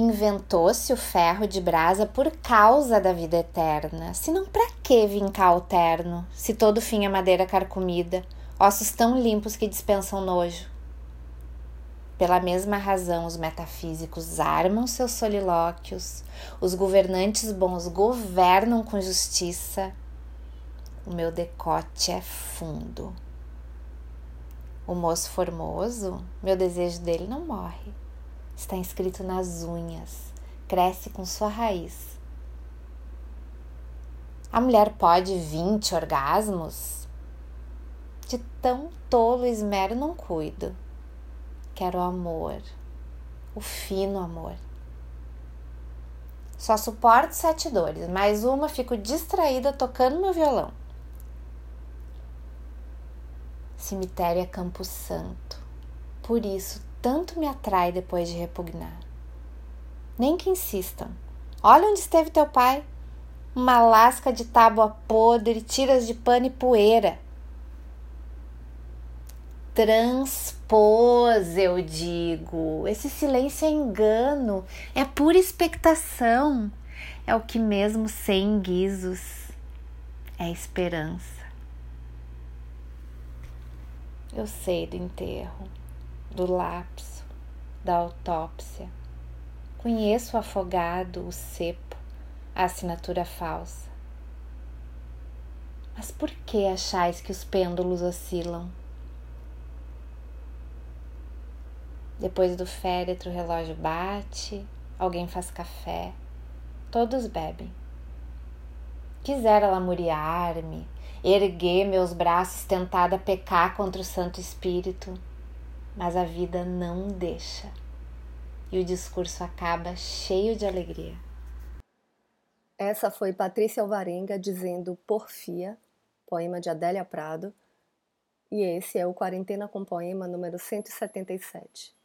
Inventou-se o ferro de brasa por causa da vida eterna. Se não, para que vincar o terno, se todo fim é madeira carcomida, ossos tão limpos que dispensam nojo? Pela mesma razão, os metafísicos armam seus solilóquios, os governantes bons governam com justiça. O meu decote é fundo. O moço formoso, meu desejo dele não morre. Está inscrito nas unhas, cresce com sua raiz. A mulher pode vinte orgasmos? De tão tolo esmero não cuido quero amor, o fino amor. Só suporto sete dores, mais uma fico distraída tocando meu violão. Cemitério é Campo Santo, por isso tanto me atrai depois de repugnar. Nem que insistam. Olha onde esteve teu pai. Uma lasca de tábua podre, tiras de pano e poeira transpôs, eu digo. Esse silêncio é engano, é pura expectação. É o que mesmo sem guizos é esperança. Eu sei do enterro, do lapso, da autópsia. Conheço o afogado, o cepo, a assinatura falsa. Mas por que achais que os pêndulos oscilam? Depois do féretro, o relógio bate, alguém faz café, todos bebem. Quisera lamuriar-me, erguer meus braços, tentada pecar contra o Santo Espírito, mas a vida não deixa. E o discurso acaba cheio de alegria. Essa foi Patrícia Alvarenga dizendo Porfia, poema de Adélia Prado, e esse é o Quarentena com Poema número 177.